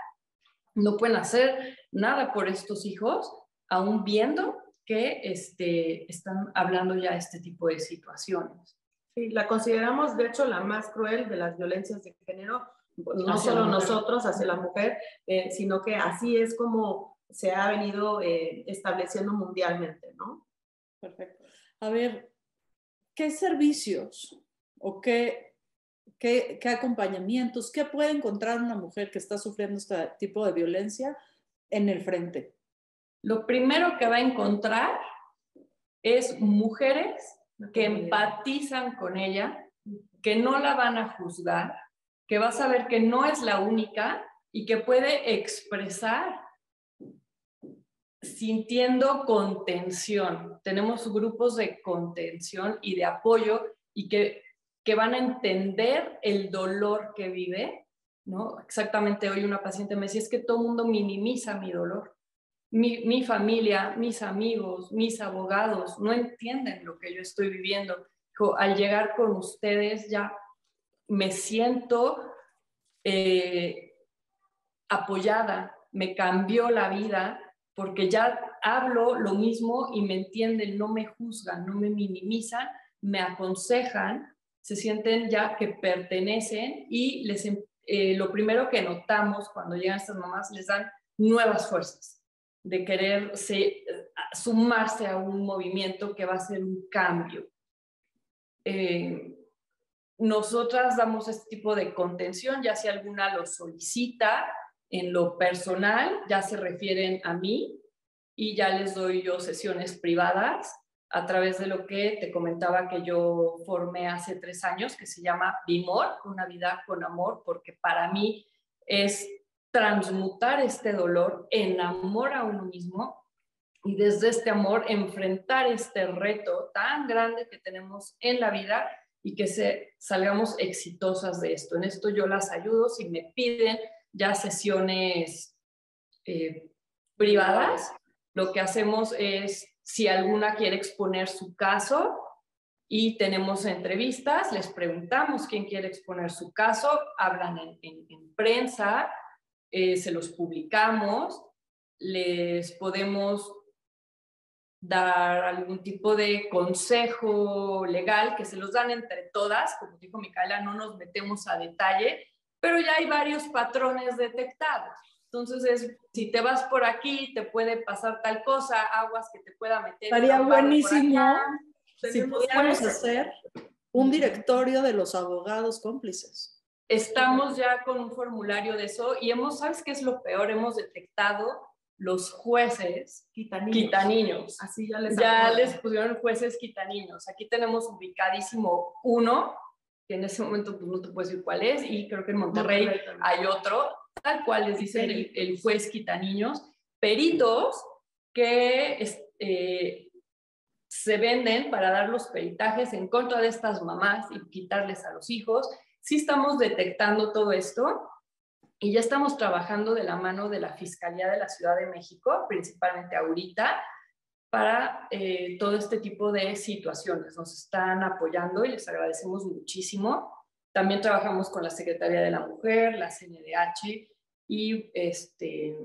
no pueden hacer nada por estos hijos, aún viendo que este, están hablando ya de este tipo de situaciones. Sí, la consideramos de hecho la más cruel de las violencias de género, no solo nosotros hacia la mujer, eh, sino que así es como se ha venido eh, estableciendo mundialmente, ¿no? Perfecto. A ver, ¿qué servicios o qué, qué, qué acompañamientos, qué puede encontrar una mujer que está sufriendo este tipo de violencia en el frente? Lo primero que va a encontrar es mujeres que empatizan con ella, que no la van a juzgar, que va a saber que no es la única y que puede expresar sintiendo contención. Tenemos grupos de contención y de apoyo y que, que van a entender el dolor que vive, ¿no? Exactamente hoy una paciente me decía, es que todo el mundo minimiza mi dolor. Mi, mi, familia, mis amigos, mis abogados no entienden lo que yo estoy viviendo. al llegar con ustedes ya me siento eh, apoyada, me cambió la vida porque ya hablo lo mismo y me entienden, no me juzgan, no me minimizan, me aconsejan, se sienten ya que pertenecen y les, em, eh, lo primero que notamos cuando llegan estas mamás, les dan nuevas fuerzas de querer sumarse a un movimiento que va a ser un cambio. Eh, nosotras damos este tipo de contención, ya si alguna lo solicita, en lo personal ya se refieren a mí y ya les doy yo sesiones privadas a través de lo que te comentaba que yo formé hace tres años, que se llama Bimor, una vida con amor, porque para mí es transmutar este dolor en amor a uno mismo y desde este amor enfrentar este reto tan grande que tenemos en la vida y que se, salgamos exitosas de esto. En esto yo las ayudo si me piden ya sesiones eh, privadas, lo que hacemos es, si alguna quiere exponer su caso y tenemos entrevistas, les preguntamos quién quiere exponer su caso, hablan en, prensa, eh, se los publicamos, les podemos dar algún tipo de consejo legal que se los dan entre todas, como dijo Micaela, no nos metemos a detalle, pero ya hay varios patrones detectados. Entonces, es, si te vas por aquí, te puede pasar tal cosa, aguas que te pueda meter. Estaría buenísimo si pudiéramos hacer un directorio de los abogados cómplices. Estamos ya con un formulario de eso y hemos, ¿sabes qué es lo peor? Hemos detectado los jueces quitaniños. Así ya les, ya les pusieron jueces quitaniños. Aquí tenemos ubicadísimo uno que en ese momento pues, no te puedo decir cuál es, y creo que en Monterrey, hay otro, tal cual les dice el, el, juez niños, peritos que eh, se venden para dar los peritajes en contra de estas mamás y quitarles a los hijos. Sí estamos detectando todo esto y ya estamos trabajando de la mano de la Fiscalía de la Ciudad de México, principalmente ahorita, para eh, todo este tipo de situaciones. Nos están apoyando y les agradecemos muchísimo. También trabajamos con la Secretaría de la Mujer, la CNDH y este...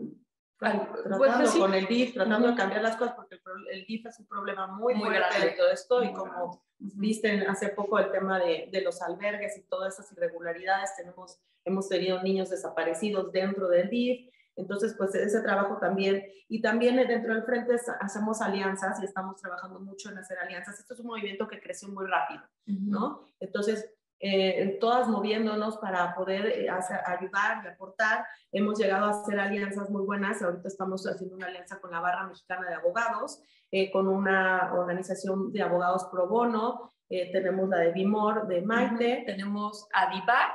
Tratando pues, con el DIF, tratando de cambiar las cosas, porque el, DIF es un problema muy, muy grande de todo esto y como viste hace poco el tema de, de, los albergues y todas esas irregularidades, tenemos, hemos tenido niños desaparecidos dentro del DIF, entonces, pues ese trabajo también, y también dentro del frente hacemos alianzas y estamos trabajando mucho en hacer alianzas. Esto es un movimiento que creció muy rápido, ¿no? Entonces, eh, todas moviéndonos para poder eh, ayudar y aportar. Hemos llegado a hacer alianzas muy buenas. Ahorita estamos haciendo una alianza con la Barra Mexicana de Abogados, eh, con una organización de abogados pro bono. tenemos la de Bimor, de Maite. Tenemos Adivac,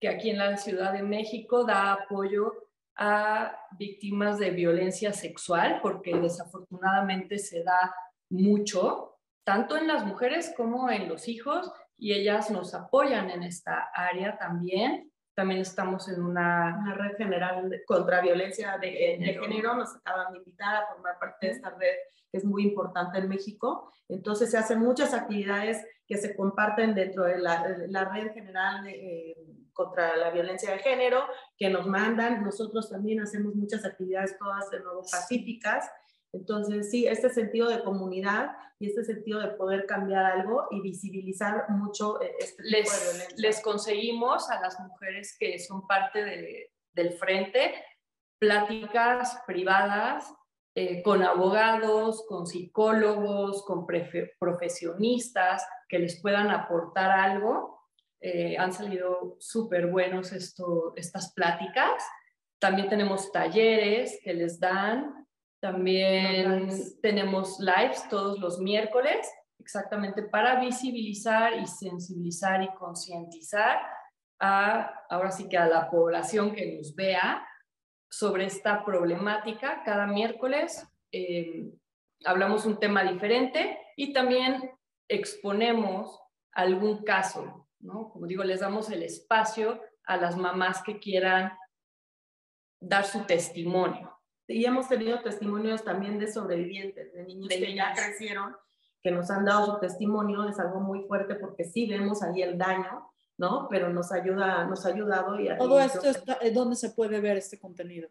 que aquí en la Ciudad de México da apoyo a víctimas de violencia sexual, porque desafortunadamente se da mucho, tanto en las mujeres como en los hijos, y ellas nos apoyan en esta área también. También estamos en una... Una red general contra violencia de, de género. Nos acaban de invitar a formar parte de esta red que es muy importante en México. Entonces se hacen muchas actividades que se comparten dentro de la, la red general de, eh, contra la violencia de género, que nos mandan. Nosotros también hacemos muchas actividades todas de nuevo pacíficas entonces, sí, este sentido de comunidad y este sentido de poder cambiar algo y visibilizar mucho eh, este tipo les, de violencia. Les conseguimos a las mujeres que son parte de, del frente pláticas privadas eh, con abogados, con psicólogos, con profesionistas que les puedan aportar algo. Eh, han salido súper buenos esto, estas pláticas. También tenemos talleres que les dan también tenemos lives todos los miércoles, exactamente para visibilizar y sensibilizar y concientizar a, ahora sí que a la población que nos vea sobre esta problemática. Cada miércoles eh, hablamos un tema diferente y también exponemos algún caso, ¿no? Como digo, les damos el espacio a las mamás que quieran dar su testimonio. Y hemos tenido testimonios también de sobrevivientes, de niños que ya crecieron, que nos han dado su testimonio, es algo muy fuerte porque sí vemos ahí el daño, ¿no? Pero nos ayuda, nos ha ayudado. Y, Todo esto, está, ¿dónde se puede ver este contenido?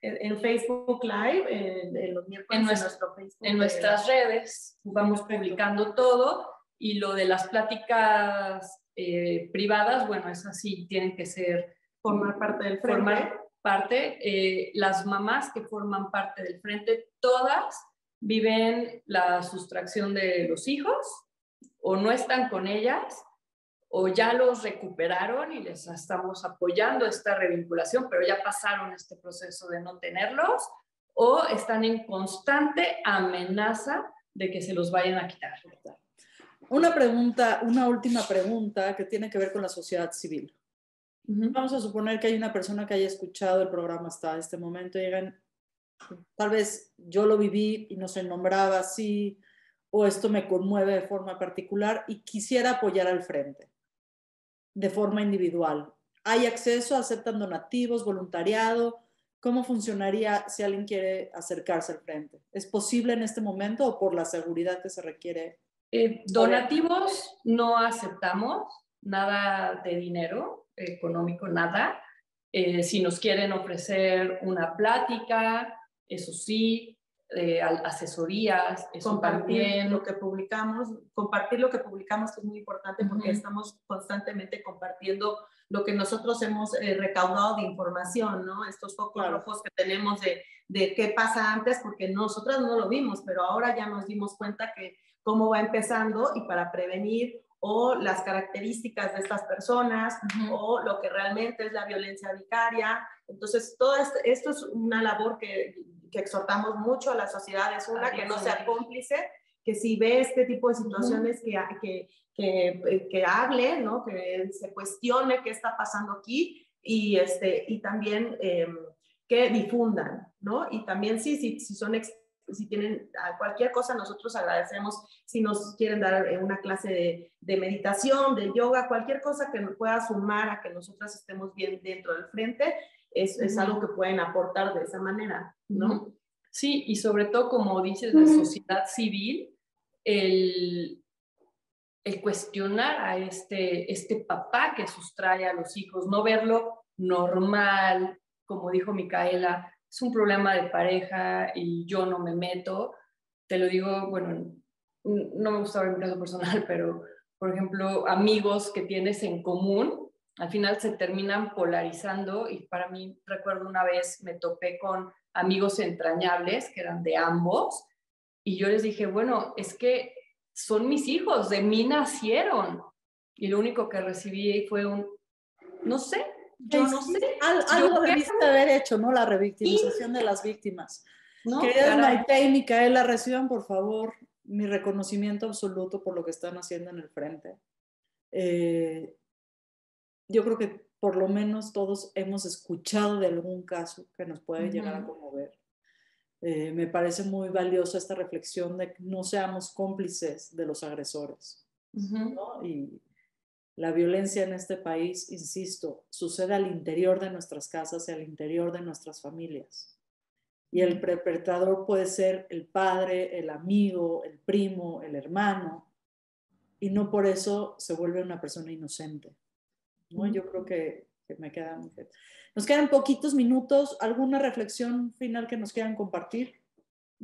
En, Facebook Live, en, los miércoles en, nuestro, Facebook. En nuestras redes vamos publicando todo y lo de las pláticas eh, privadas, bueno, es así, tienen que ser... Formar parte del frente. Formar, parte, eh, las mamás que forman parte del frente, todas viven la sustracción de los hijos o no están con ellas o ya los recuperaron y les estamos apoyando esta revinculación, pero ya pasaron este proceso de no tenerlos o están en constante amenaza de que se los vayan a quitar. Una pregunta, una última pregunta que tiene que ver con la sociedad civil. Vamos a suponer que hay una persona que haya escuchado el programa hasta este momento y digan, tal vez yo lo viví y no se nombraba así, o esto me conmueve de forma particular y quisiera apoyar al frente de forma individual. ¿Hay acceso? ¿Aceptan donativos, voluntariado? ¿Cómo funcionaría si alguien quiere acercarse al frente? ¿Es posible en este momento o por la seguridad que se requiere? Eh, donativos no aceptamos, nada de dinero económico, nada. Eh, si nos quieren ofrecer una plática, eso sí, eh, asesorías, compartir lo que publicamos, compartir lo que publicamos es muy importante porque estamos constantemente compartiendo lo que nosotros hemos eh, recaudado de información, ¿no? Estos focos rojos que tenemos de, de qué pasa antes, porque nosotras no lo vimos, pero ahora ya nos dimos cuenta que cómo va empezando y para prevenir o las características de estas personas o lo que realmente es la violencia vicaria. Entonces, todo esto, es una labor que, que, exhortamos mucho a la sociedad, es una, que no sea cómplice, que si ve este tipo de situaciones, que, que, que, que, hable, ¿no? que se cuestione qué está pasando aquí y, este, y también em, que difundan, ¿no? Y también sí, sí, si son si tienen cualquier cosa, nosotros agradecemos si nos quieren dar eh, una clase de, meditación, de yoga, cualquier cosa que nos pueda sumar a que nosotras estemos bien dentro del frente, es, es algo que pueden aportar de esa manera, ¿no? Sí, y sobre todo, como dices, la sociedad civil, el, el cuestionar a este, este papá que sustrae a los hijos, no verlo normal, como dijo Micaela, es un problema de pareja y yo no me meto. Te lo digo, bueno, no me gusta hablar en caso personal, [LAUGHS] pero por ejemplo, amigos que tienes en común, al final se terminan polarizando y para mí recuerdo una vez me topé con amigos entrañables que eran de ambos y yo les dije, bueno, es que son mis hijos, de mí nacieron. Y lo único que recibí fue un, no sé, yo no sé. algo debiste haber hecho, ¿no? La revictimización de las víctimas. ¿No? Queridas Maite y Micaela, reciban por favor mi reconocimiento absoluto por lo que están haciendo en el frente. Eh, yo creo que por lo menos todos hemos escuchado de algún caso que nos puede llegar a conmover. eh, me parece muy valiosa esta reflexión de que no seamos cómplices de los agresores. ¿no? Y la violencia en este país, insisto, sucede al interior de nuestras casas y al interior de nuestras familias. Y el perpetrador puede ser el padre, el amigo, el primo, el hermano, y no por eso se vuelve una persona inocente. ¿no? Yo creo que, que me queda muy Nos quedan poquitos minutos. ¿Alguna reflexión final que nos quieran compartir?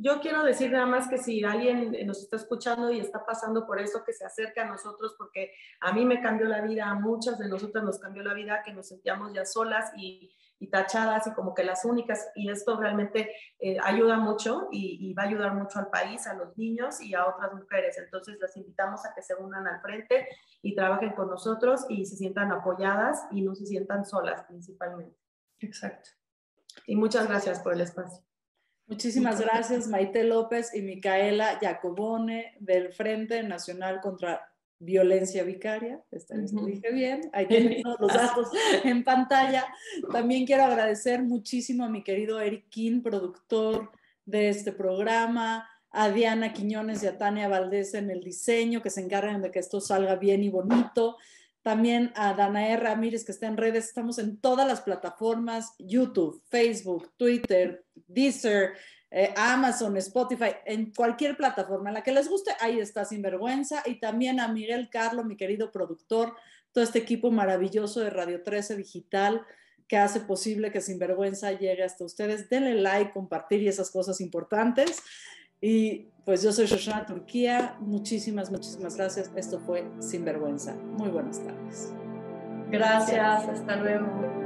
Yo quiero decir nada más que si alguien nos está escuchando y está pasando por eso, que se acerque a nosotros, porque a mí me cambió la vida, a muchas de nosotras nos cambió la vida, que nos sentíamos ya solas y, tachadas y como que las únicas, y esto realmente eh, ayuda mucho y, va a ayudar mucho al país, a los niños y a otras mujeres. Entonces las invitamos a que se unan al frente y trabajen con nosotros y se sientan apoyadas y no se sientan solas principalmente. Exacto. Y muchas gracias por el espacio. Muchísimas gracias, Maite López y Micaela Jacobone del Frente Nacional contra Violencia Vicaria. Esta vez lo dije bien. Ahí tienen todos los datos en pantalla. También quiero agradecer muchísimo a mi querido Eric King, productor de este programa, a Diana Quiñones y a Tania Valdés en el diseño, que se encargan de que esto salga bien y bonito. También a Danae Ramírez, que está en redes. Estamos en todas las plataformas, YouTube, Facebook, Twitter, Deezer, eh, Amazon, Spotify, en cualquier plataforma en la que les guste, ahí está Sinvergüenza. Y también a Miguel Carlo, mi querido productor, todo este equipo maravilloso de Radio 13 Digital que hace posible que Sinvergüenza llegue hasta ustedes. Denle like, compartir y esas cosas importantes. Y pues yo soy Shoshana Turquía. Muchísimas, muchísimas gracias. Esto fue Sinvergüenza. Muy buenas tardes. Gracias, hasta luego.